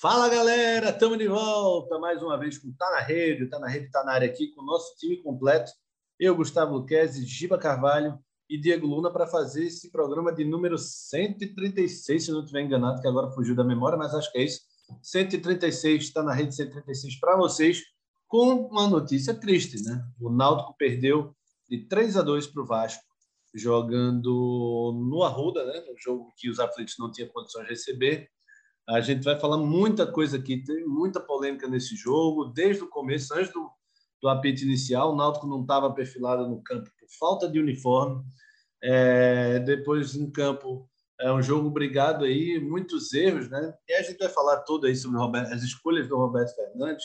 Fala galera, estamos de volta mais uma vez com Tá na Rede, Tá na Rede, Tá na área aqui com o nosso time completo. Eu, Gustavo Luquezzi, Giba Carvalho e Diego Luna para fazer esse programa de número 136, se não estiver enganado, que agora fugiu da memória, mas acho que é isso. 136, está na rede 136 para vocês, com uma notícia triste, né? O Náutico perdeu de 3 a 2 para o Vasco, jogando no Arruda, né? Um jogo que os aflitos não tinham condições de receber. A gente vai falar muita coisa aqui, tem muita polêmica nesse jogo, desde o começo, antes do, do apito inicial, o Náutico não estava perfilado no campo por falta de uniforme. É, depois, em campo, é um jogo brigado aí, muitos erros, né? E a gente vai falar tudo aí sobre Roberto, as escolhas do Roberto Fernandes,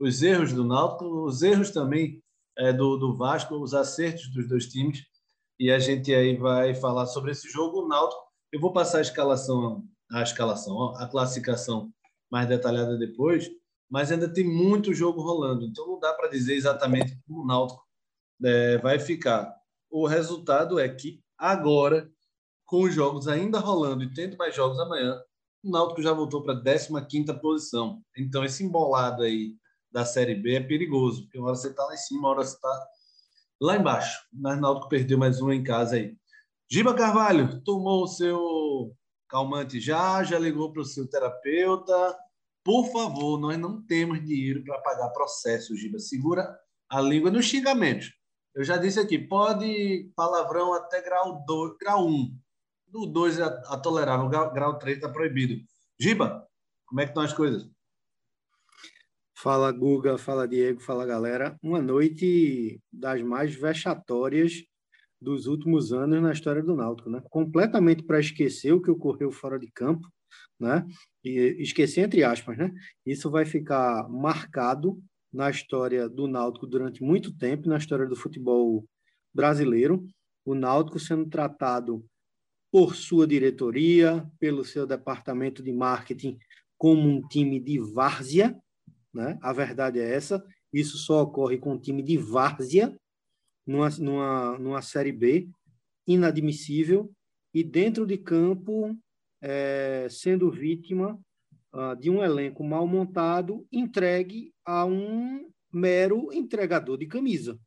os erros do Náutico, os erros também é, do, do Vasco, os acertos dos dois times. E a gente aí vai falar sobre esse jogo. O Náutico, eu vou passar a escalação a escalação, a classificação mais detalhada depois, mas ainda tem muito jogo rolando, então não dá para dizer exatamente como o Náutico é, vai ficar. O resultado é que agora, com os jogos ainda rolando e tendo mais jogos amanhã, o Náutico já voltou para a 15 posição. Então esse embolado aí da Série B é perigoso, porque uma hora você está lá em cima, uma hora você está lá embaixo. Mas o Náutico perdeu mais uma em casa aí. Giba Carvalho tomou o seu calmante já, já ligou para o seu terapeuta. Por favor, nós não temos dinheiro para pagar processo, Giba. Segura a língua nos xingamentos. Eu já disse aqui, pode palavrão até grau 2, grau 1. Um. Do 2 é a tolerável, grau 3 está proibido. Giba, como é que estão as coisas? Fala Guga, fala Diego, fala galera. Uma noite das mais vexatórias dos últimos anos na história do Náutico, né? Completamente para esquecer o que ocorreu fora de campo, né? E esquecer entre aspas, né? Isso vai ficar marcado na história do Náutico durante muito tempo, na história do futebol brasileiro. O Náutico sendo tratado por sua diretoria, pelo seu departamento de marketing como um time de várzea, né? A verdade é essa. Isso só ocorre com um time de várzea, numa, numa, numa Série B, inadmissível, e dentro de campo, é, sendo vítima uh, de um elenco mal montado, entregue a um mero entregador de camisa.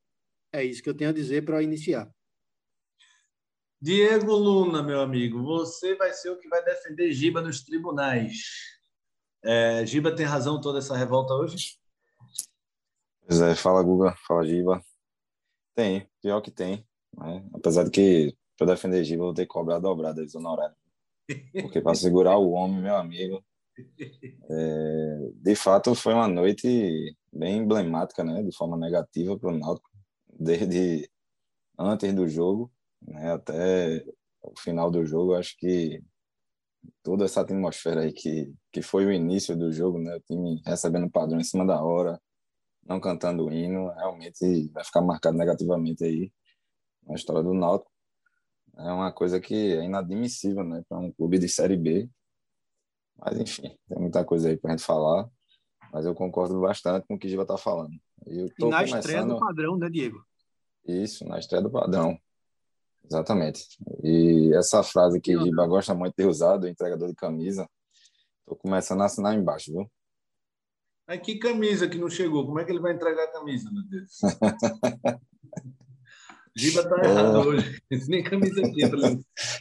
É isso que eu tenho a dizer para iniciar. Diego Luna, meu amigo, você vai ser o que vai defender Giba nos tribunais. É, Giba tem razão toda essa revolta hoje? Pois é, fala Guga, fala Giba. Tem, pior que tem. Né? Apesar de que, para defender Giba, vou ter que cobrar dobrada de honorário. Porque para segurar o homem, meu amigo. É, de fato, foi uma noite bem emblemática, né? De forma negativa para o Náutico, desde antes do jogo né, até o final do jogo. Acho que toda essa atmosfera aí que, que foi o início do jogo, né? O time recebendo padrão em cima da hora, não cantando o hino, realmente vai ficar marcado negativamente aí na história do Náutico. É uma coisa que é inadmissível, né, para um clube de Série B. Mas, enfim, tem muita coisa aí para a gente falar. Mas eu concordo bastante com o que o Giva está falando. Eu e na começando... estreia do padrão, né, Diego? Isso, na estreia do padrão. Exatamente. E essa frase que o Giba gosta muito de ter usado, entregador de camisa, estou começando a assinar embaixo, viu? Aí que camisa que não chegou? Como é que ele vai entregar a camisa, meu Deus? Giba tá errado oh. hoje. Nem camisa aqui.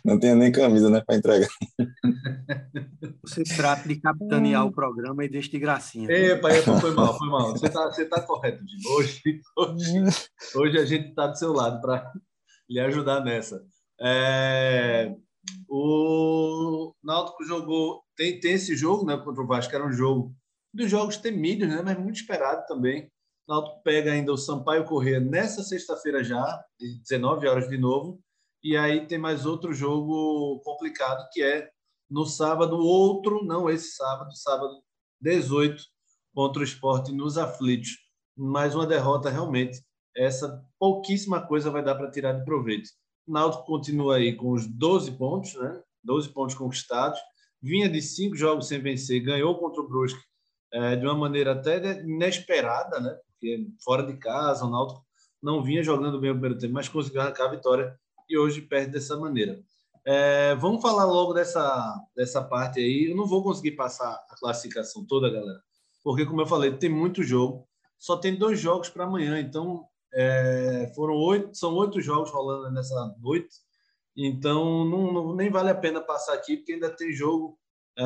Não tem nem camisa, né, para entregar. Você trata de capitanear o programa e deixa de gracinha. Epa, epa, foi mal, foi mal. Você tá, você tá correto, Giba. Hoje, hoje, hoje a gente tá do seu lado para lhe ajudar nessa. É, o Náutico jogou, tem, tem esse jogo né, contra o Vasco, que era um jogo dos jogos temidos, né? mas muito esperado também. O Náutico pega ainda o Sampaio Corrêa nessa sexta-feira já, de 19 horas de novo, e aí tem mais outro jogo complicado, que é no sábado, outro, não esse sábado, sábado 18, contra o esporte nos aflitos. Mais uma derrota realmente. Essa pouquíssima coisa vai dar para tirar de proveito. O Náutico continua aí com os 12 pontos, né? 12 pontos conquistados. Vinha de cinco jogos sem vencer, ganhou contra o Brusque é, de uma maneira até inesperada, né? Porque fora de casa, o Náutico não vinha jogando bem o primeiro tempo, mas conseguiu arrancar a vitória e hoje perde dessa maneira. É, vamos falar logo dessa, dessa parte aí. Eu não vou conseguir passar a classificação toda, galera, porque, como eu falei, tem muito jogo. Só tem dois jogos para amanhã, então é, foram oito, são oito jogos rolando nessa noite. Então, não, não, nem vale a pena passar aqui, porque ainda tem jogo. É,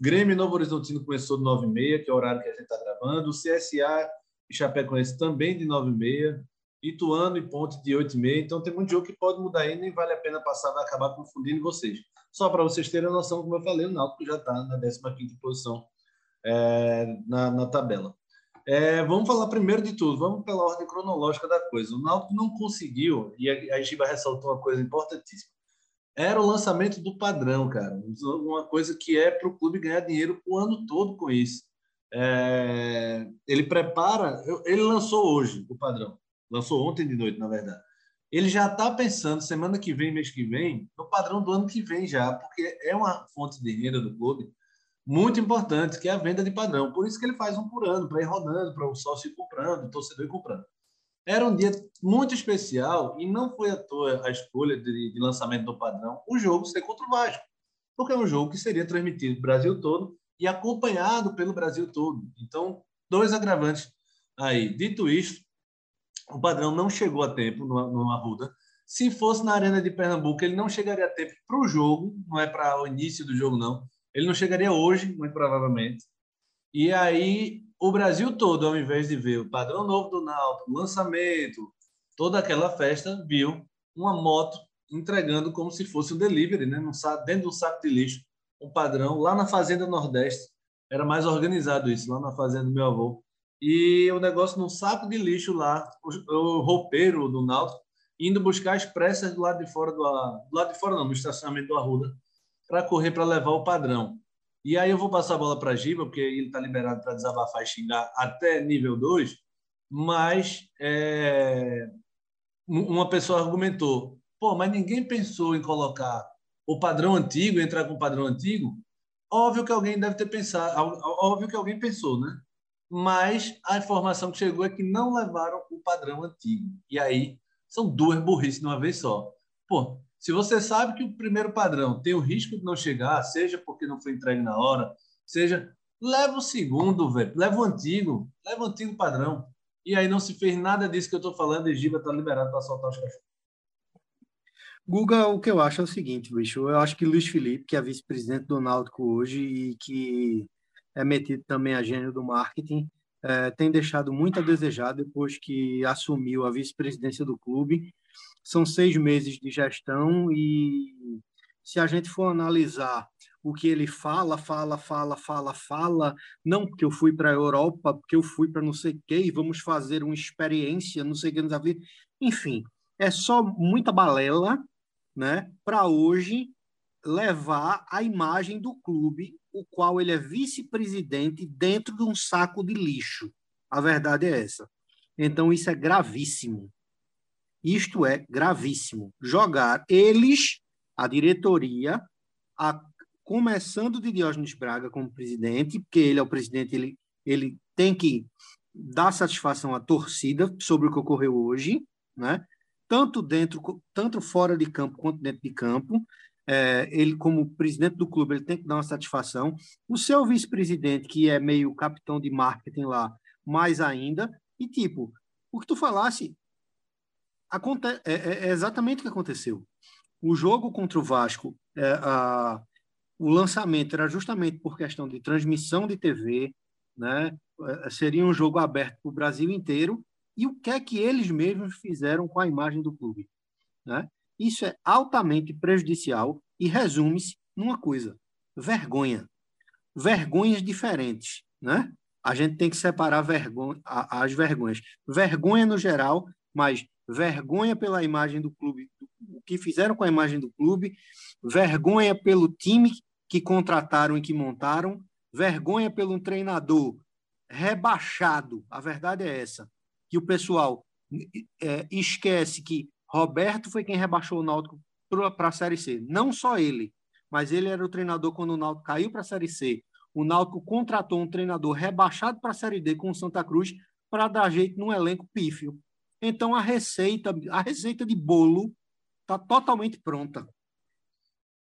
Grêmio Novo Horizontino começou de 9h30, que é o horário que a gente está gravando. O CSA e Chapecoense também de 9h30. Ituano e Ponte de 8 e meia. Então tem muito jogo que pode mudar aí, nem vale a pena passar, vai acabar confundindo vocês. Só para vocês terem a noção, como eu falei, o Náutico já está na 15 posição é, na, na, tabela. É, vamos falar primeiro de tudo, vamos pela ordem cronológica da coisa. O Náutico não conseguiu, e a, a Giba ressaltou uma coisa importantíssima, era o lançamento do padrão, cara. Uma coisa que é para o clube ganhar dinheiro o ano todo com isso. É, ele prepara, ele lançou hoje o padrão lançou ontem de noite, na verdade. Ele já está pensando, semana que vem, mês que vem, no padrão do ano que vem já, porque é uma fonte de renda do clube muito importante, que é a venda de padrão. Por isso que ele faz um por ano, para ir rodando, para o sócio ir comprando, o torcedor ir comprando. Era um dia muito especial e não foi à toa a escolha de, de lançamento do padrão o jogo ser contra o Vasco, porque é um jogo que seria transmitido no Brasil todo e acompanhado pelo Brasil todo. Então, dois agravantes aí. Dito isto, o padrão não chegou a tempo no, no. Se fosse na Arena de Pernambuco, ele não chegaria a tempo para o jogo, não é para o início do jogo, não. Ele não chegaria hoje, muito provavelmente. E aí, o Brasil todo, ao invés de ver o padrão novo do Náutico, lançamento, toda aquela festa, viu uma moto entregando como se fosse um delivery, né? dentro do saco de lixo, um padrão. Lá na Fazenda Nordeste, era mais organizado isso, lá na Fazenda do meu avô e o negócio num saco de lixo lá, o, o roupeiro do Náutico, indo buscar as pressas do lado de fora do, do lado de fora não, no estacionamento do Arruda, para correr para levar o padrão. E aí eu vou passar a bola para Giba, porque ele está liberado para desabafar e xingar até nível 2, mas é, uma pessoa argumentou, pô, mas ninguém pensou em colocar o padrão antigo, entrar com o padrão antigo? Óbvio que alguém deve ter pensado, óbvio que alguém pensou, né? mas a informação que chegou é que não levaram o padrão antigo. E aí são duas burrices de uma vez só. Pô, se você sabe que o primeiro padrão tem o risco de não chegar, seja porque não foi entregue na hora, seja leva o segundo, velho, leva o antigo, leva o antigo padrão. E aí não se fez nada disso que eu estou falando e Giba está liberado para soltar os cachorros. Guga, o que eu acho é o seguinte, bicho. Eu acho que Luiz Felipe, que é vice-presidente do Náutico hoje e que é metido também a gênio do marketing, é, tem deixado muito a desejar depois que assumiu a vice-presidência do clube. São seis meses de gestão e se a gente for analisar o que ele fala, fala, fala, fala, fala, não porque eu fui para a Europa, porque eu fui para não sei o quê, e vamos fazer uma experiência, não sei o que vida. Enfim, é só muita balela, né, para hoje levar a imagem do clube o qual ele é vice-presidente dentro de um saco de lixo. A verdade é essa. Então, isso é gravíssimo. Isto é gravíssimo. Jogar eles, a diretoria, a, começando de Diógenes Braga como presidente, porque ele é o presidente, ele, ele tem que dar satisfação à torcida sobre o que ocorreu hoje, né? tanto dentro, tanto fora de campo quanto dentro de campo é, ele como presidente do clube ele tem que dar uma satisfação. O seu vice-presidente que é meio capitão de marketing lá, mais ainda. E tipo, o que tu falasse aconte é, é, é exatamente o que aconteceu. O jogo contra o Vasco, é, a, o lançamento era justamente por questão de transmissão de TV, né? É, seria um jogo aberto para o Brasil inteiro. E o que é que eles mesmos fizeram com a imagem do clube, né? Isso é altamente prejudicial e resume-se numa coisa: vergonha. Vergonhas diferentes, né? A gente tem que separar vergonha, as vergonhas. Vergonha no geral, mas vergonha pela imagem do clube, o que fizeram com a imagem do clube, vergonha pelo time que contrataram e que montaram, vergonha pelo treinador rebaixado. A verdade é essa, que o pessoal é, esquece que Roberto foi quem rebaixou o Náutico para a Série C. Não só ele, mas ele era o treinador quando o Náutico caiu para a Série C. O Náutico contratou um treinador rebaixado para a Série D com o Santa Cruz para dar jeito num elenco pífio. Então a receita, a receita de bolo está totalmente pronta.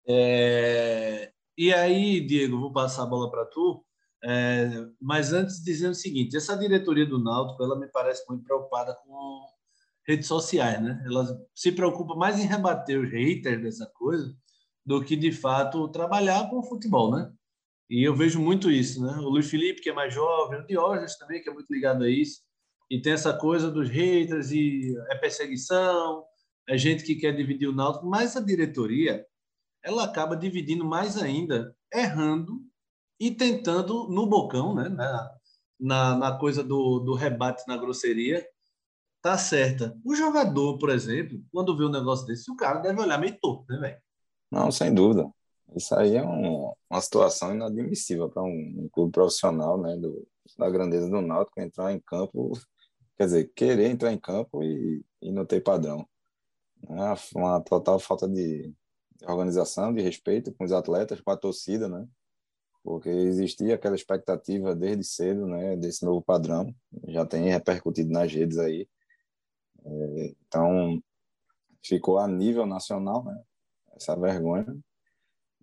É... E aí, Diego, vou passar a bola para tu. É... Mas antes, dizendo o seguinte: essa diretoria do Náutico, ela me parece muito preocupada com redes sociais, né? Ela se preocupa mais em rebater os haters dessa coisa do que, de fato, trabalhar com o futebol, né? E eu vejo muito isso, né? O Luiz Felipe, que é mais jovem, o Diógenes também, que é muito ligado a isso. E tem essa coisa dos haters e é perseguição, é gente que quer dividir o Náutico, mas a diretoria, ela acaba dividindo mais ainda, errando e tentando no bocão, né? Na, na, na coisa do, do rebate na grosseria, tá certa. O jogador, por exemplo, quando vê um negócio desse, o cara deve olhar meio torto, né, velho? Não, sem dúvida. Isso aí é um, uma situação inadmissível para um, um, clube profissional, né, do, da grandeza do Náutico, entrar em campo, quer dizer, querer entrar em campo e, e não ter padrão. É uma total falta de organização, de respeito com os atletas, com a torcida, né? Porque existia aquela expectativa desde cedo, né, desse novo padrão, já tem repercutido nas redes aí. Então, ficou a nível nacional, né? Essa vergonha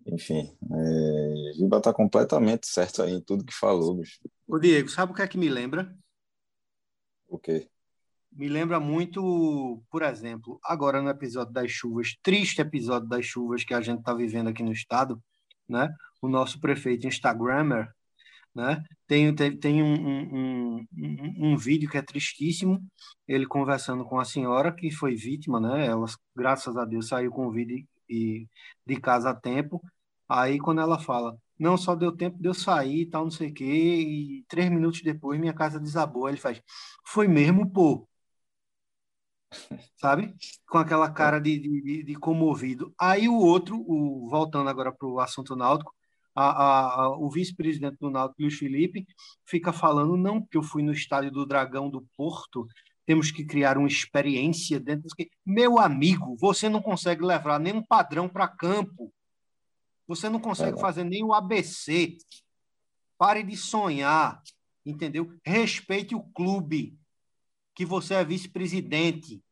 enfim, é, Giba está completamente certo aí em tudo que falou, bicho. O Diego, sabe o que é que me lembra? O quê? Me lembra muito, por exemplo, agora no episódio das chuvas, triste episódio das chuvas que a gente está vivendo aqui no estado, né? O nosso prefeito Instagrammer, né? Tem, tem, tem um, um, um, um, vídeo que é tristíssimo, ele conversando com a senhora que foi vítima, né? Ela, graças a Deus, saiu com o vídeo e de casa a tempo. Aí quando ela fala, não, só deu tempo de eu sair e tal, não sei o quê, e três minutos depois minha casa desabou. Aí ele faz, foi mesmo, pô. Sabe? Com aquela cara de, de, de comovido. Aí o outro, o, voltando agora para o assunto náutico, a, a, a, o vice-presidente do Náutico, Luiz Felipe, fica falando, não, porque eu fui no estádio do Dragão do Porto temos que criar uma experiência dentro do que. Meu amigo, você não consegue levar nenhum padrão para campo. Você não consegue é. fazer nem o ABC. Pare de sonhar, entendeu? Respeite o clube, que você é vice-presidente.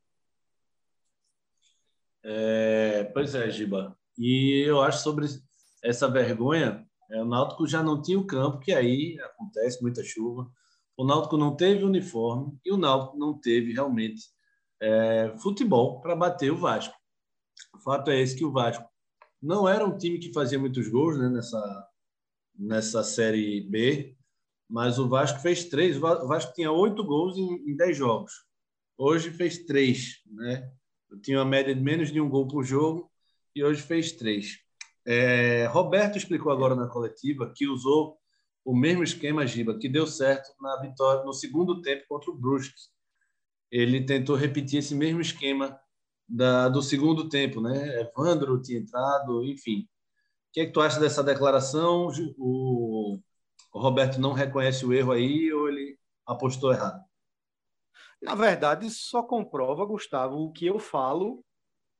É, pois é, Giba. E eu acho sobre essa vergonha, é, o Náutico já não tinha o campo, que aí acontece muita chuva o Náutico não teve uniforme e o Náutico não teve realmente é, futebol para bater o Vasco. O fato é esse que o Vasco não era um time que fazia muitos gols né, nessa, nessa Série B, mas o Vasco fez três. O Vasco tinha oito gols em, em dez jogos. Hoje fez três. Né? Tinha uma média de menos de um gol por jogo e hoje fez três. É, Roberto explicou agora na coletiva que usou o mesmo esquema, Giba, que deu certo na vitória no segundo tempo contra o Brusque. Ele tentou repetir esse mesmo esquema da, do segundo tempo, né? Evandro tinha entrado, enfim. O que é que tu acha dessa declaração? O, o Roberto não reconhece o erro aí ou ele apostou errado? Na verdade, só comprova, Gustavo, o que eu falo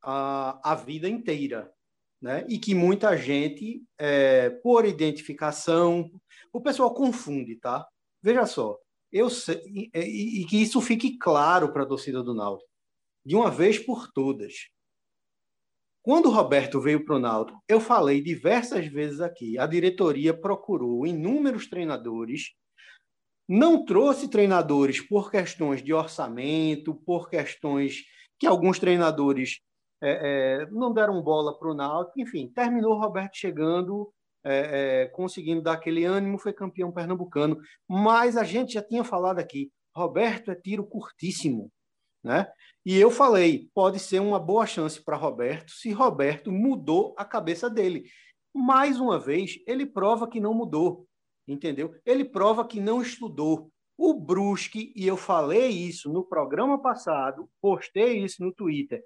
a, a vida inteira né? e que muita gente, é, por identificação, o pessoal confunde, tá? Veja só, eu sei, e, e que isso fique claro para a torcida do Náutico, de uma vez por todas. Quando o Roberto veio para o Náutico, eu falei diversas vezes aqui, a diretoria procurou inúmeros treinadores, não trouxe treinadores por questões de orçamento, por questões que alguns treinadores é, é, não deram bola para o Náutico, enfim, terminou o Roberto chegando, é, é, conseguindo dar aquele ânimo, foi campeão pernambucano, mas a gente já tinha falado aqui, Roberto é tiro curtíssimo, né? E eu falei, pode ser uma boa chance para Roberto se Roberto mudou a cabeça dele. Mais uma vez, ele prova que não mudou, entendeu? Ele prova que não estudou. O Brusque, e eu falei isso no programa passado, postei isso no Twitter,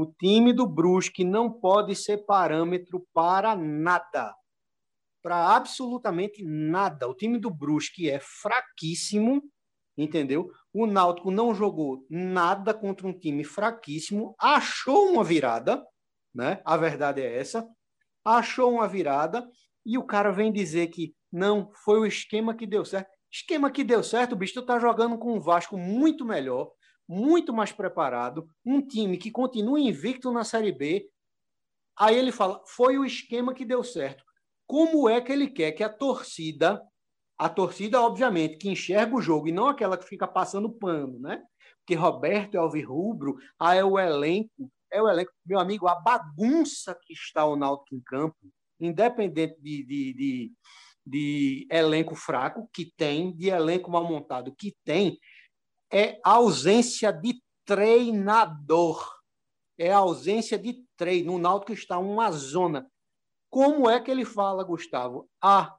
o time do Brusque não pode ser parâmetro para nada. Para absolutamente nada. O time do Brusque é fraquíssimo, entendeu? O Náutico não jogou nada contra um time fraquíssimo, achou uma virada, né? A verdade é essa. Achou uma virada e o cara vem dizer que não, foi o esquema que deu certo. Esquema que deu certo, o bicho, tu tá jogando com um Vasco muito melhor, muito mais preparado, um time que continua invicto na Série B. Aí ele fala: foi o esquema que deu certo. Como é que ele quer que a torcida, a torcida, obviamente, que enxerga o jogo e não aquela que fica passando pano, né? Porque Roberto é alvirrubro, aí é o elenco, é o elenco. Meu amigo, a bagunça que está o Náutico em campo, independente de, de, de, de elenco fraco, que tem, de elenco mal montado, que tem, é ausência de treinador. É ausência de treino. O Náutico está uma zona. Como é que ele fala, Gustavo? Ah,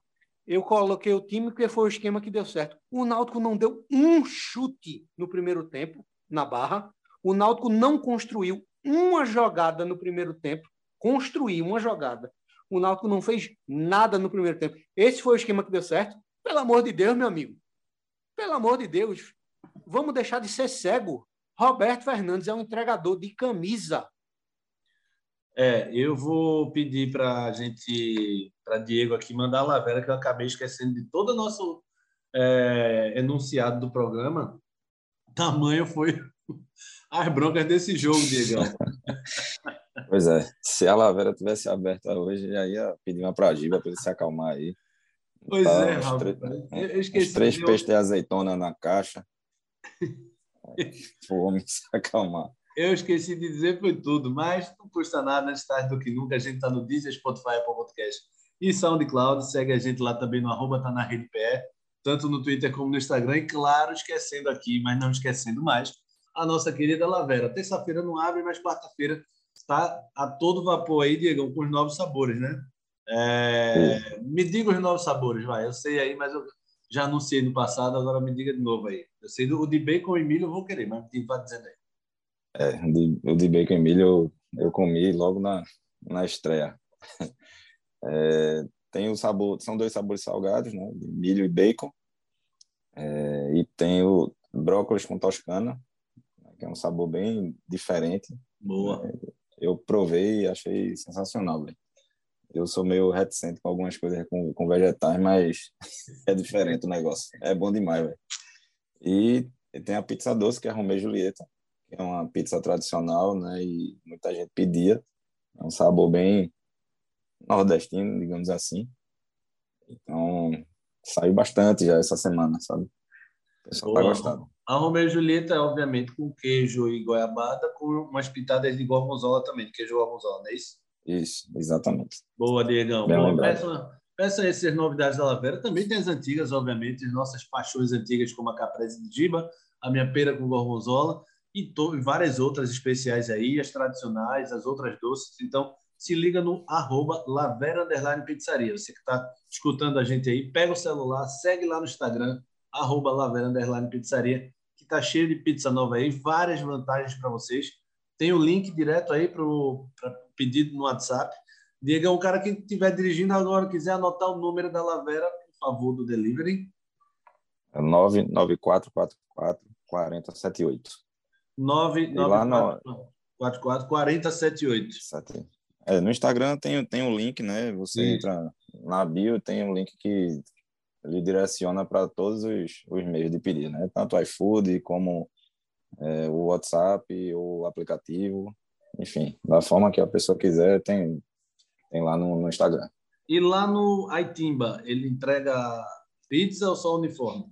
eu coloquei o time porque foi o esquema que deu certo. O Náutico não deu um chute no primeiro tempo, na barra. O Náutico não construiu uma jogada no primeiro tempo. Construiu uma jogada. O Náutico não fez nada no primeiro tempo. Esse foi o esquema que deu certo? Pelo amor de Deus, meu amigo. Pelo amor de Deus. Vamos deixar de ser cego. Roberto Fernandes é um entregador de camisa. É, eu vou pedir para a gente, para Diego aqui, mandar a Lavera, que eu acabei esquecendo de todo o nosso é, enunciado do programa. Tamanho foi as broncas desse jogo, Diego. pois é, se a Lavera tivesse aberta hoje, já ia pedir uma para a Giba para ele se acalmar aí. Pois tá, é, Raul. Eu esqueci. Os três peixes de azeitona na caixa. homem se acalmar. Eu esqueci de dizer, foi tudo, mas não custa nada, antes tarde do que nunca. A gente está no Deezer, Spotify, Apple Podcast e SoundCloud. Segue a gente lá também no arroba tá na rede pé, tanto no Twitter como no Instagram. E claro, esquecendo aqui, mas não esquecendo mais, a nossa querida Lavera. Terça-feira não abre, mas quarta-feira está a todo vapor aí, Diego, com os novos sabores, né? É... Me diga os novos sabores, vai. Eu sei aí, mas eu já anunciei no passado, agora me diga de novo aí. Eu sei do o de bacon e milho eu vou querer, mas vai dizendo aí. É, de, o de bacon e milho eu, eu comi logo na, na estreia. É, tem o sabor, são dois sabores salgados, né? De milho e bacon. É, e tem o brócolis com toscana, que é um sabor bem diferente. Boa. É, eu provei e achei sensacional, velho. Eu sou meio reticente com algumas coisas com, com vegetais, mas é diferente o negócio. É bom demais, velho. E, tem a pizza doce, que é Romeu e Julieta, que é uma pizza tradicional, né? E muita gente pedia. É um sabor bem nordestino, digamos assim. Então, saiu bastante já essa semana, sabe? O pessoal tá Boa. tá gostando. A Romeu e Julieta é, obviamente, com queijo e goiabada, com umas pitadas de gorgonzola também, queijo gorgonzola, não é isso? Isso, exatamente. Boa, Diegão. Bom, peça, peça essas novidades da Lavera. Também tem as antigas, obviamente, as nossas paixões antigas, como a caprese de Diba, a minha pera com gorgonzola e, várias outras especiais aí, as tradicionais, as outras doces. Então, se liga no arroba Lavera Underline Pizzaria. Você que está escutando a gente aí, pega o celular, segue lá no Instagram, arroba Lavera Underline Pizzaria, que está cheio de pizza nova aí, várias vantagens para vocês. Tem o link direto aí para o pedido no WhatsApp. Diga, o cara que estiver dirigindo agora, quiser anotar o número da Lavera, por favor, do delivery. É 99444 4078. 99444 4078. É, no Instagram tem, tem um link, né? Você Sim. entra na bio, tem um link que ele direciona para todos os, os meios de pedir, né? Tanto o iFood como é, o WhatsApp, o aplicativo, enfim, da forma que a pessoa quiser, tem, tem lá no, no Instagram. E lá no Aitimba, ele entrega pizza ou só uniforme?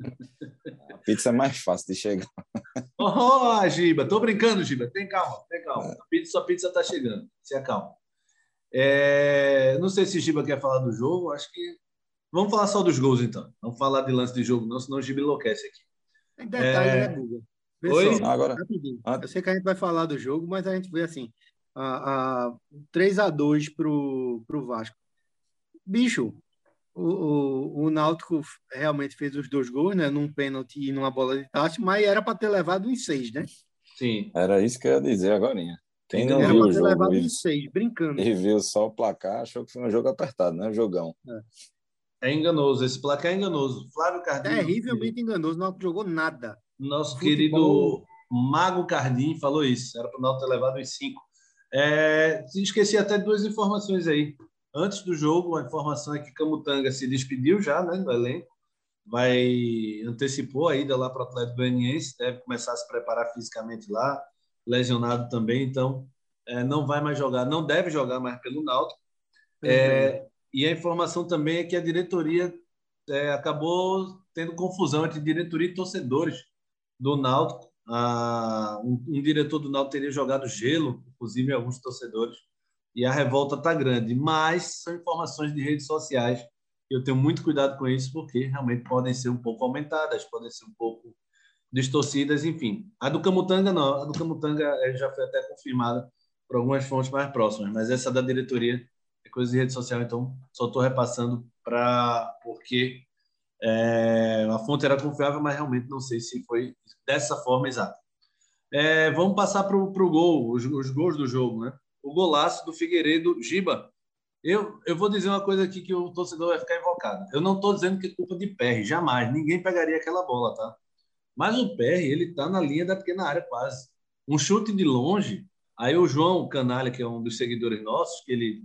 a pizza é mais fácil de chegar. Oh, Giba, tô brincando, Giba. Tem calma, tem calma. A pizza, sua pizza tá chegando. Se acalma. É, não sei se o Giba quer falar do jogo. Acho que. Vamos falar só dos gols, então. Vamos falar de lance de jogo, não, senão o Giba enlouquece aqui. Tem detalhe, é... né, Google? Oi? agora, eu sei que a gente vai falar do jogo, mas a gente vê assim, a, a 3 a 2 pro, pro Vasco. Bicho, o, o, o Náutico realmente fez os dois gols, né? Num pênalti e numa bola de taça, mas era para ter levado em seis, né? Sim. Era isso que eu ia dizer agora. Quem não era viu o jogo levado em seis, brincando. E viu só o placar, achou que foi um jogo apertado, né? Um jogão. É. é enganoso, esse placar é enganoso. Flávio Cardoso. Terrivelmente enganoso, não jogou nada. Nosso Futebol. querido Mago Cardim falou isso. Era para o Náutico ter levado os cinco. É, esqueci até duas informações aí. Antes do jogo, a informação é que Camutanga se despediu já né, do elenco. Vai antecipou a ida lá para o Atlético Goianiense, deve começar a se preparar fisicamente lá, lesionado também. Então, é, não vai mais jogar, não deve jogar mais pelo Náutico. É, e a informação também é que a diretoria é, acabou tendo confusão entre diretoria e torcedores do Náutico. Ah, um, um, diretor do Náutico teria jogado gelo, inclusive alguns torcedores, e a revolta está grande. Mas são informações de redes sociais. Eu tenho muito cuidado com isso, porque realmente podem ser um pouco aumentadas, podem ser um pouco distorcidas, enfim. A do Camutanga, não. A do Camutanga é, já foi até confirmada por algumas fontes mais próximas, mas essa da diretoria é coisa de rede social, então só estou repassando para porque é, a fonte era confiável, mas realmente não sei se foi dessa forma exata. É, vamos passar para o gol, os, os, gols do jogo, né? O golaço do Figueiredo, Giba. Eu, eu vou dizer uma coisa aqui que o torcedor vai ficar invocado. Eu não estou dizendo que é culpa de PR, jamais. Ninguém pegaria aquela bola, tá? Mas o PR, ele está na linha da pequena área quase. Um chute de longe. Aí o João Canalha, que é um dos seguidores nossos, que ele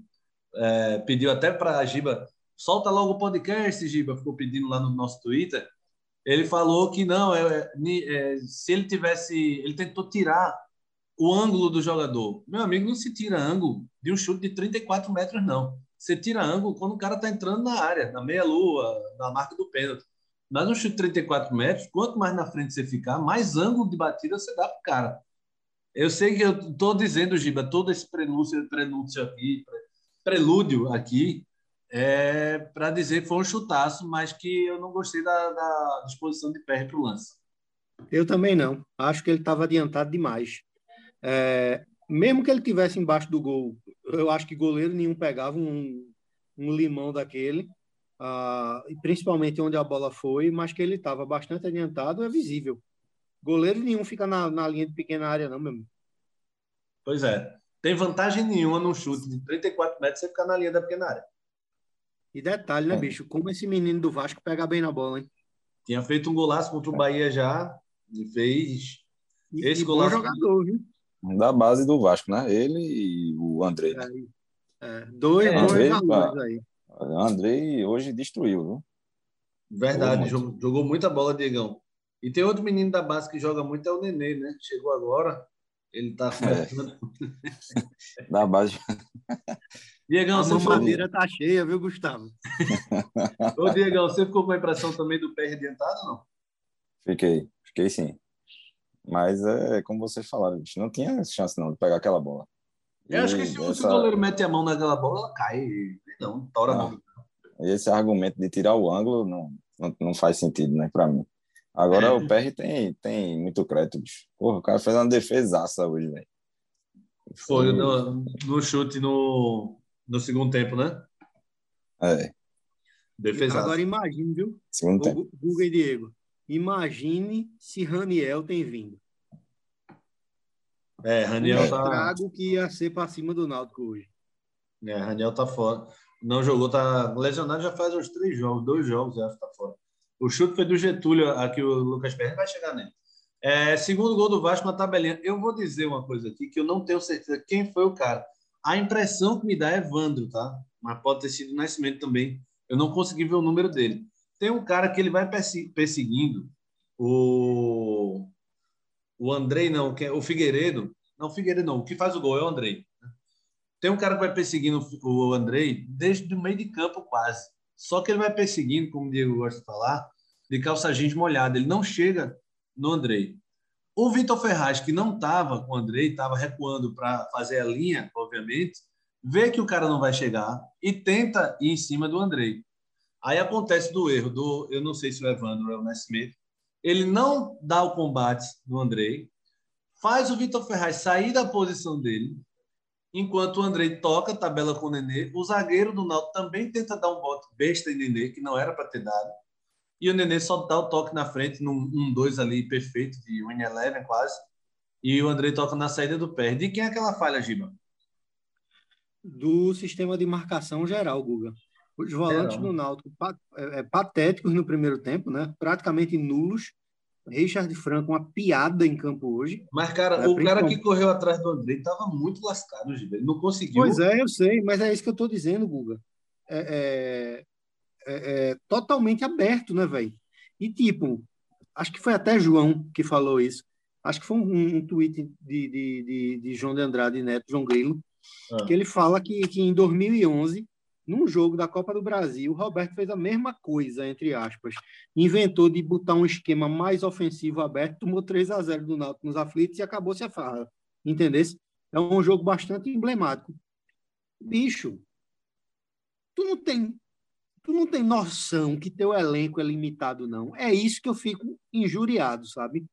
é, pediu até para a Giba, solta logo o podcast, Giba, ficou pedindo lá no nosso Twitter. Ele falou que não, é, é, é, se ele tivesse. Ele tentou tirar o ângulo do jogador. Meu amigo, não se tira ângulo de um chute de 34 metros, não. Você tira ângulo quando o cara está entrando na área, na meia-lua, na marca do pênalti. Mas no chute de 34 metros, quanto mais na frente você ficar, mais ângulo de batida você dá para o cara. Eu sei que eu estou dizendo, Giba, todo esse prenúncio, prenúncio aqui, prelúdio aqui, é para dizer que foi um chutaço, mas que eu não gostei da, da disposição de pé para o lance. Eu também não. Acho que ele estava adiantado demais. É, mesmo que ele tivesse embaixo do gol, eu acho que goleiro nenhum pegava um, um limão daquele uh, principalmente onde a bola foi, mas que ele estava bastante adiantado, é visível. Goleiro nenhum fica na, na linha de pequena área, não, mesmo. Pois é. Tem vantagem nenhuma no chute de 34 metros você ficar na linha da pequena área. E detalhe, né, é. bicho? Como esse menino do Vasco pega bem na bola, hein? Tinha feito um golaço contra o Bahia já e fez e, esse e golaço. jogador, viu? Da base do Vasco, né? Ele e o André. É, é, dois, é, dois André, aí. Andrei hoje destruiu, viu? Verdade, jogou, jogou, muita bola, Diegão. E tem outro menino da base que joga muito, é o Nenê, né? Chegou agora, ele tá. É. da base. Diegão, a você madeira foi... tá cheia, viu, Gustavo? Ô, Diegão, você ficou com a impressão também do pé arrebentado, não? Fiquei, fiquei sim. Mas é como vocês falaram, bicho, não tinha chance não de pegar aquela bola. Eu acho que se, essa... se o goleiro mete a mão naquela bola, ela cai. Não, tora não. não. Esse argumento de tirar o ângulo não, não, não faz sentido, né, para mim. Agora é. o PR tem, tem muito crédito, bicho. Porra, o cara fez uma defesaça hoje, velho. Foi no, no, chute no, no segundo tempo, né? É. Defesaça. Agora imagine, viu? Segundo tempo. Guga e Diego. Imagine se Raniel tem vindo. É, Raniel o tá. trago que ia ser para cima do Náutico hoje. É, Raniel tá fora. Não jogou, tá lesionado já faz uns três jogos, dois jogos, acho que tá fora. O chute foi do Getúlio, aqui o Lucas Perry vai chegar nele. É, segundo gol do Vasco na tabelinha. Eu vou dizer uma coisa aqui que eu não tenho certeza quem foi o cara. A impressão que me dá é Evandro, tá? Mas pode ter sido o Nascimento também. Eu não consegui ver o número dele. Tem um cara que ele vai perseguindo o o Andrei não, que é o Figueiredo. Não, o Figueiredo não. O que faz o gol é o Andrei. Tem um cara que vai perseguindo o Andrei desde o meio de campo quase. Só que ele vai perseguindo, como o Diego gosta de falar, de calça jeans molhada. Ele não chega no Andrei. O Vitor Ferraz, que não estava com o Andrei, estava recuando para fazer a linha, obviamente, vê que o cara não vai chegar e tenta ir em cima do Andrei. Aí acontece do erro do, eu não sei se o Evandro é o Nascimento, ele não dá o combate no Andrei, faz o Vitor Ferraz sair da posição dele, enquanto o Andrei toca, tabela com o Nenê. O zagueiro do Náutico também tenta dar um bote besta em Nenê, que não era para ter dado. E o Nenê só dá o toque na frente, num um dois ali perfeito, de Win Eleven quase. E o Andrei toca na saída do pé. De quem é aquela falha, Giba? Do sistema de marcação geral, Guga. Os volantes do Náutico é, é, patéticos no primeiro tempo, né? praticamente nulos. Richard Franco, uma piada em campo hoje. Mas, cara, é, o cara que correu atrás do André estava muito lascado, Ele não conseguiu. Pois é, eu sei, mas é isso que eu estou dizendo, Guga. É, é, é, é totalmente aberto, né, velho? E, tipo, acho que foi até João que falou isso. acho que foi um, um tweet de, de, de, de, João de Andrade Neto, João Grilo, ah. que ele fala que, que em 2011, num jogo da Copa do Brasil, o Roberto fez a mesma coisa, entre aspas. Inventou de botar um esquema mais ofensivo aberto, tomou 3 a 0 do Náutico nos aflitos e acabou-se a farra. Entendesse? É um jogo bastante emblemático. Bicho, tu não tem tu não tem noção que teu elenco é limitado, não. É isso que eu fico injuriado, sabe?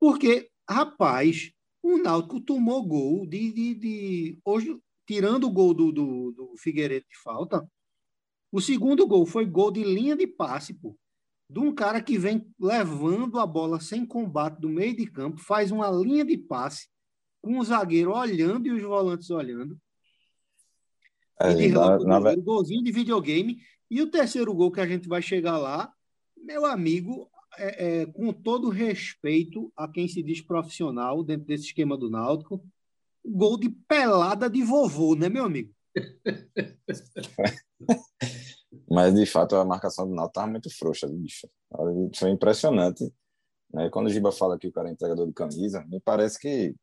Porque, rapaz, o Náutico tomou gol de, de, de... Hoje, tirando o gol do, do, do Figueiredo de falta, o segundo gol foi gol de linha de passe, pô. De um cara que vem levando a bola sem combate do meio de campo, faz uma linha de passe com o zagueiro olhando e os volantes olhando. É, na, na... golzinho de videogame. E o terceiro gol que a gente vai chegar lá, meu amigo, é, é, com todo respeito a quem se diz profissional dentro desse esquema do Náutico, gol de pelada de vovô, né, meu amigo? Mas, de fato, a marcação do Náutico estava muito frouxa, bicho. Foi impressionante. Né? Quando o Giba fala que o cara é entregador de camisa, me parece que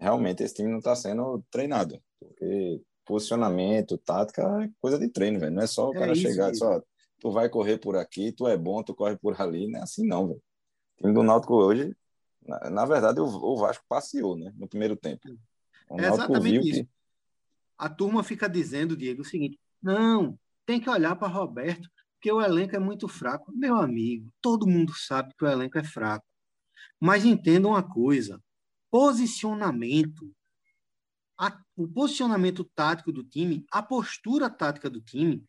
realmente esse time não está sendo treinado. Porque posicionamento, tática é coisa de treino, velho. Não é só o é cara chegar e só tu vai correr por aqui, tu é bom, tu corre por ali, não é assim não, velho. O time do Náutico hoje, na, na verdade, o, o, Vasco passeou, né, no primeiro tempo. O é exatamente isso. Que... A turma fica dizendo, Diego, o seguinte: não, tem que olhar para Roberto, porque o elenco é muito fraco. Meu amigo, todo mundo sabe que o elenco é fraco. Mas entenda uma coisa: posicionamento, a, o posicionamento tático do time, a postura tática do time,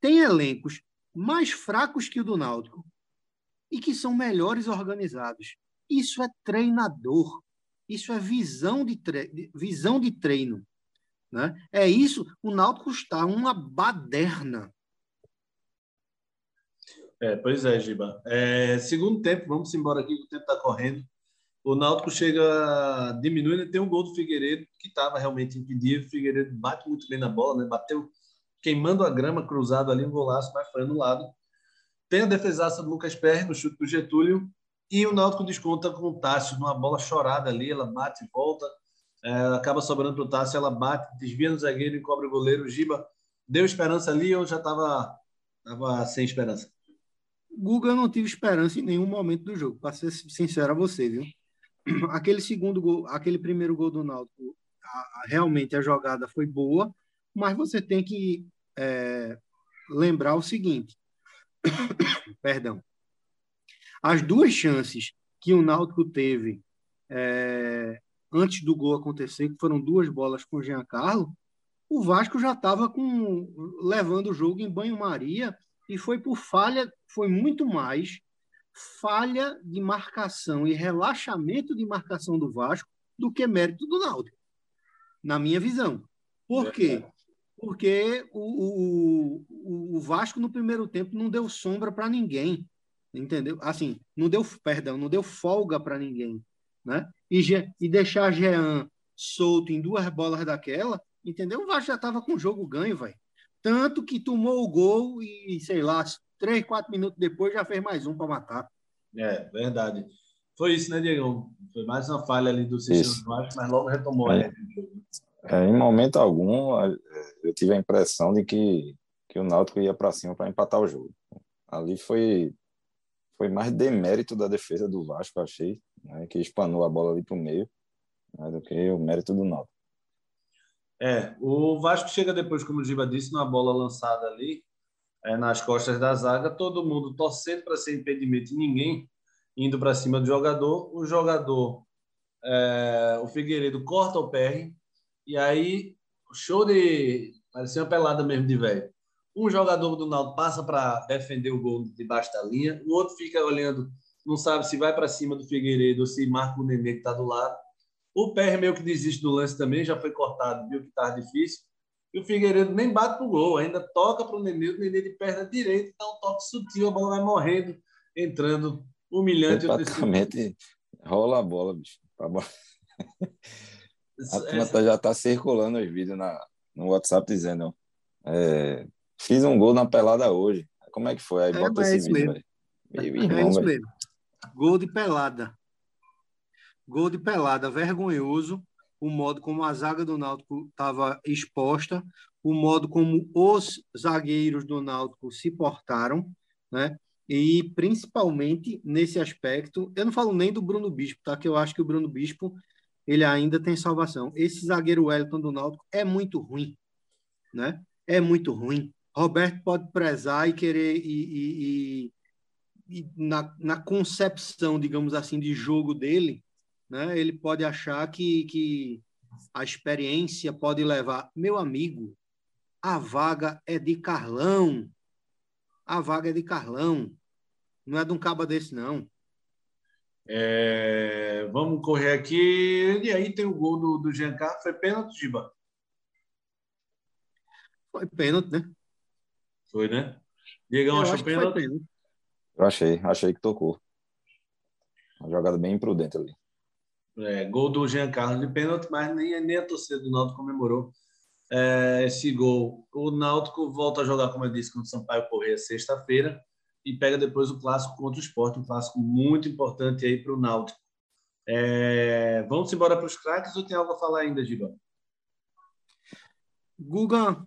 tem elencos mais fracos que o do Náutico e que são melhores organizados. Isso é treinador. Isso é visão de, tre... visão de treino. Né? É isso. O Náutico está uma baderna. É, pois é, Giba. É, segundo tempo, vamos embora aqui, o tempo está correndo. O Náutico chega diminuindo, tem um gol do Figueiredo que estava realmente impedido. O Figueiredo bate muito bem na bola, né? bateu queimando a grama, cruzado ali, um golaço, mas foi anulado. Tem a defesaça do Lucas Perry no chute do Getúlio e o Náutico desconta com o Tássio numa bola chorada ali, ela bate e volta, é, acaba sobrando para o Tássio, ela bate, desvia no zagueiro e cobre o goleiro. O Giba deu esperança ali ou já estava tava sem esperança? Guga, eu não tive esperança em nenhum momento do jogo, para ser sincero a você, viu? Aquele segundo gol, aquele primeiro gol do Náutico, realmente a jogada foi boa, mas você tem que é, lembrar o seguinte: perdão. As duas chances que o Náutico teve é, antes do gol acontecer, que foram duas bolas com o Giancarlo, o Vasco já estava levando o jogo em banho-maria e foi por falha, foi muito mais falha de marcação e relaxamento de marcação do Vasco do que mérito do Náutico, na minha visão. Por quê? porque o, o, o Vasco no primeiro tempo não deu sombra para ninguém, entendeu? Assim, não deu, perdão, não deu folga para ninguém, né? E, e deixar Jean solto em duas bolas daquela, entendeu? O Vasco já estava com o jogo ganho, vai. Tanto que tomou o gol e, sei lá, três, quatro minutos depois já fez mais um para matar. É, verdade. Foi isso, né, Diego? Foi mais uma falha ali do sistema do Vasco, mas logo retomou. É. É, em momento algum, eu tive a impressão de que, que o Náutico ia para cima para empatar o jogo. Ali foi foi mais demérito da defesa do Vasco, achei, né, que espanou a bola ali para o meio, né, do que o mérito do Náutico. É, o Vasco chega depois, como o Giba disse, numa bola lançada ali, é, nas costas da zaga, todo mundo torcendo para ser impedimento e ninguém indo para cima do jogador. O jogador, é, o Figueiredo, corta o pé, e aí, show de. Parecia uma pelada mesmo de velho. Um jogador do Naldo passa para defender o gol debaixo da linha, o outro fica olhando, não sabe se vai para cima do Figueiredo ou se marca o Nenê que está do lado. O Pé meio que desiste do lance também, já foi cortado, viu que estava difícil. E o Figueiredo nem bate pro gol, ainda toca para o Nenê, o Nenê de perna direita, dá um toque sutil, a bola vai morrendo, entrando, humilhante. Praticamente rola a bola, bicho. Tá. A turma tá, já está circulando os vídeos na, no WhatsApp dizendo: é, fiz um gol na pelada hoje. Como é que foi? Aí é, bota é esse vídeo, velho. É isso mesmo. Gol de pelada. Gol de pelada, vergonhoso. O modo como a zaga do Náutico estava exposta, o modo como os zagueiros do Náutico se portaram, né? E principalmente nesse aspecto, eu não falo nem do Bruno Bispo, tá? Que eu acho que o Bruno Bispo ele ainda tem salvação. Esse zagueiro Wellington do Náutico é muito ruim, né? É muito ruim. Roberto pode prezar e querer e, e, e, e na, na concepção, digamos assim, de jogo dele, né? Ele pode achar que, que a experiência pode levar. Meu amigo, a vaga é de Carlão. A vaga é de Carlão. Não é de um caba desse, não. É, vamos correr aqui. E aí tem o gol do, do Giancarlo. Foi pênalti, Giba? Foi pênalti, né? Foi, né? Diegão achou pênalti? pênalti? Eu achei. Achei que tocou. Uma jogada bem imprudente ali. É, gol do Giancarlo de pênalti, mas nem, nem a torcida do Náutico comemorou é, esse gol. O Náutico volta a jogar, como eu disse, contra o Sampaio Correia sexta-feira e pega depois o clássico contra o Sport, um clássico muito importante aí para o Náutico. É, vamos embora para os craques ou tem algo a falar ainda, Giba? Guga.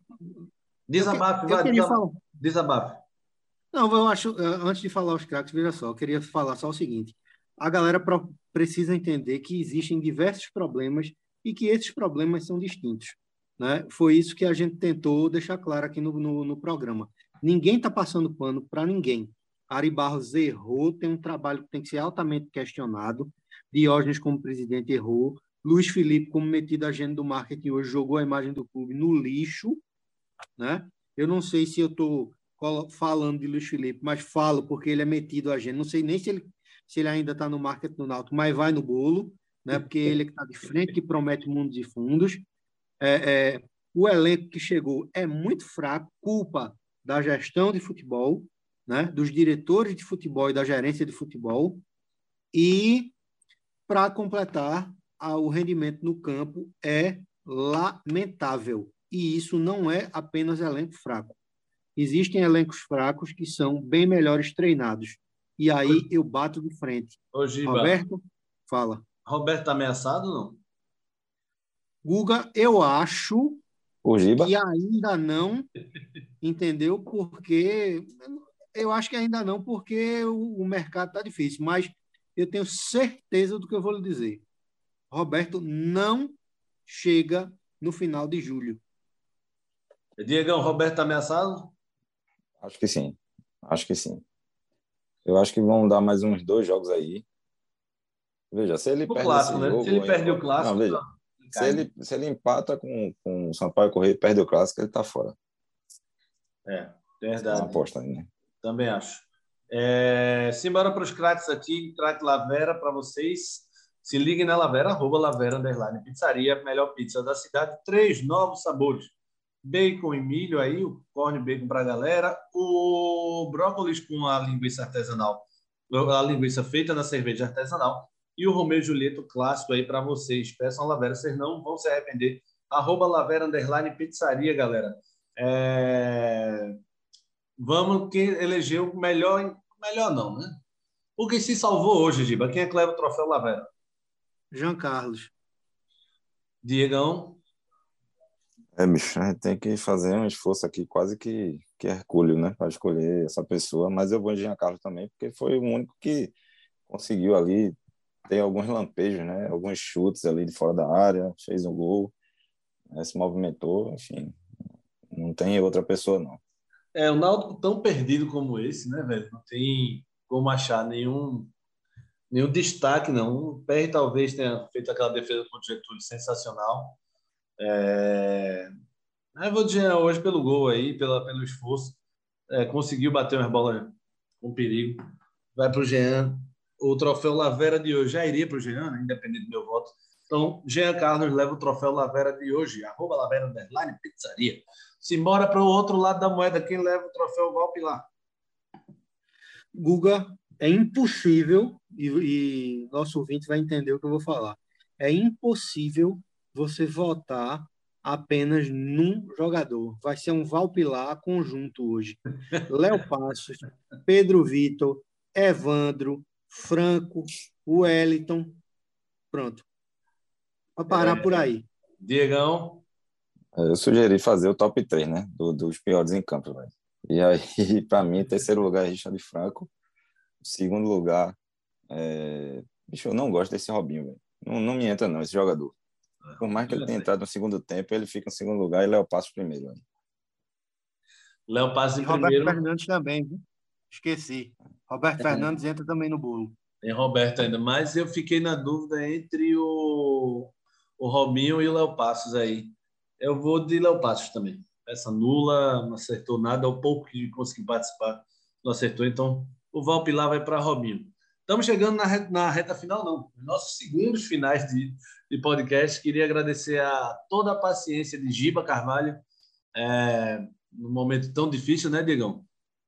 Desabafe, vai, desabafe. desabafe. Não, eu acho, é, antes de falar os craques, veja só, eu queria falar só o seguinte: a galera precisa entender que existem diversos problemas e que esses problemas são distintos. Né? Foi isso que a gente tentou deixar claro aqui no, no, no programa. Ninguém está passando pano para ninguém. Ari Barros errou, tem um trabalho que tem que ser altamente questionado. Diógenes, como presidente, errou. Luiz Felipe, como metido agente do marketing hoje, jogou a imagem do clube no lixo. Né? Eu não sei se eu estou falando de Luiz Felipe, mas falo porque ele é metido agente. Não sei nem se ele, se ele ainda está no marketing do Náutico, mas vai no bolo, né? porque ele é que está de frente, que promete mundos e fundos é, é, o elenco que chegou é muito fraco, culpa da gestão de futebol, né, dos diretores de futebol e da gerência de futebol, e para completar, o rendimento no campo é lamentável. E isso não é apenas elenco fraco. Existem elencos fracos que são bem melhores treinados. E aí eu bato de frente. Ô, Roberto, fala. Roberto está ameaçado não? Guga, eu acho o Giba? que ainda não, entendeu? Porque eu acho que ainda não, porque o, o mercado está difícil, mas eu tenho certeza do que eu vou lhe dizer. Roberto não chega no final de julho. Diegão, Roberto está ameaçado? Acho que sim. Acho que sim. Eu acho que vão dar mais uns dois jogos aí. Veja, se ele o perde clássico, né? Jogo, se ele perde o clássico, não, veja, tá. Se ele, se ele empata com, com o Sampaio Correia e perde o clássico, ele está fora. É, verdade. É uma aposta aí, né? Também acho. É, simbora para os craques aqui, craque Lavera para vocês. Se liguem na Lavera, arroba Lavera Underline Pizzaria, melhor pizza da cidade. Três novos sabores. Bacon e milho aí, o corn bacon para a galera. O brócolis com a linguiça artesanal, a linguiça feita na cerveja artesanal e o Romeu e Julieto clássico aí para vocês. Peçam a Lavera, vocês não vão se arrepender. Arroba Lavera Underline Pizzaria, galera. É... Vamos quem elegeu melhor, melhor não, né? O que se salvou hoje, Giba? Quem é que leva o troféu Lavera? Jean Carlos. Diegão? É, bicho, a gente tem que fazer um esforço aqui, quase que, que hercúleo, né, para escolher essa pessoa. Mas eu vou Jean Carlos também, porque foi o único que conseguiu ali tem alguns lampejos, né? Alguns chutes ali de fora da área, fez um gol, né? se movimentou, enfim. Não tem outra pessoa, não. É, o Náutico tão perdido como esse, né, velho? Não tem como achar nenhum nenhum destaque, não. O PR talvez tenha feito aquela defesa com o Getúlio sensacional. É... Eu vou dizer hoje pelo gol aí, pela, pelo esforço. É, conseguiu bater umas bolas com perigo. Vai para o Jean o troféu Lavera de hoje já iria para o Jean, né? independente do meu voto. Então, Jean Carlos leva o troféu Lavera de hoje, arroba Lavera Underline Pizzaria. Se mora para o outro lado da moeda, quem leva o troféu Valpilar? Guga, é impossível, e, e nosso ouvinte vai entender o que eu vou falar, é impossível você votar apenas num jogador. Vai ser um Valpilar conjunto hoje. Léo Passos, Pedro Vitor, Evandro, Franco, Wellington, Pronto. Vou parar é, por aí. Diegão? Eu sugeri fazer o top 3, né? Do, dos piores em campo, velho. E aí, para mim, terceiro lugar é Richard Franco. Segundo lugar, é... Bicho, eu não gosto desse Robinho, velho. Não, não me entra, não, esse jogador. Por mais que ele tenha entrado no segundo tempo, ele fica em segundo lugar e Léo Passos primeiro. Velho. Léo Passos em Roberto primeiro. Fernandes também, viu? Esqueci. Roberto é. Fernandes entra também no bolo. Tem Roberto ainda, mas eu fiquei na dúvida entre o, o Robinho e o Léo Passos aí. Eu vou de Léo Passos também. Essa nula, não acertou nada, o pouco que consegui participar, não acertou. Então, o Valpilar vai para Robinho. Estamos chegando na reta, na reta final, não. Nossos segundos finais de, de podcast. Queria agradecer a toda a paciência de Giba Carvalho, é, num momento tão difícil, né, Diegão?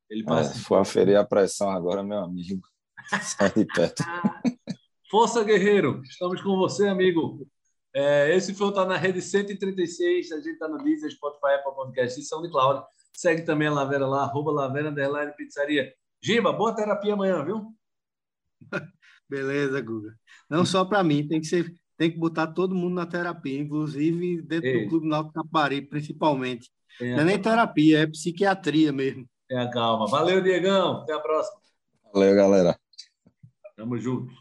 Ele passa... É, foi aferir a pressão agora, meu amigo. Sai de perto. Força, guerreiro. Estamos com você, amigo. É, esse foi o Tá na Rede 136. A gente está no Deezer, Spotify, Apple Podcast e SoundCloud. Segue também a Lavera lá, arroba Lavera Underline Pizzaria. Giba, boa terapia amanhã, viu? Beleza, Guga. Não só para mim, tem que ser, tem que botar todo mundo na terapia, inclusive dentro Ei. do Clube Náutico Capari, principalmente. Não é nem terapia, é psiquiatria mesmo. Tenha calma. Valeu, Diegão. Até a próxima. Valeu, galera. Tamo junto.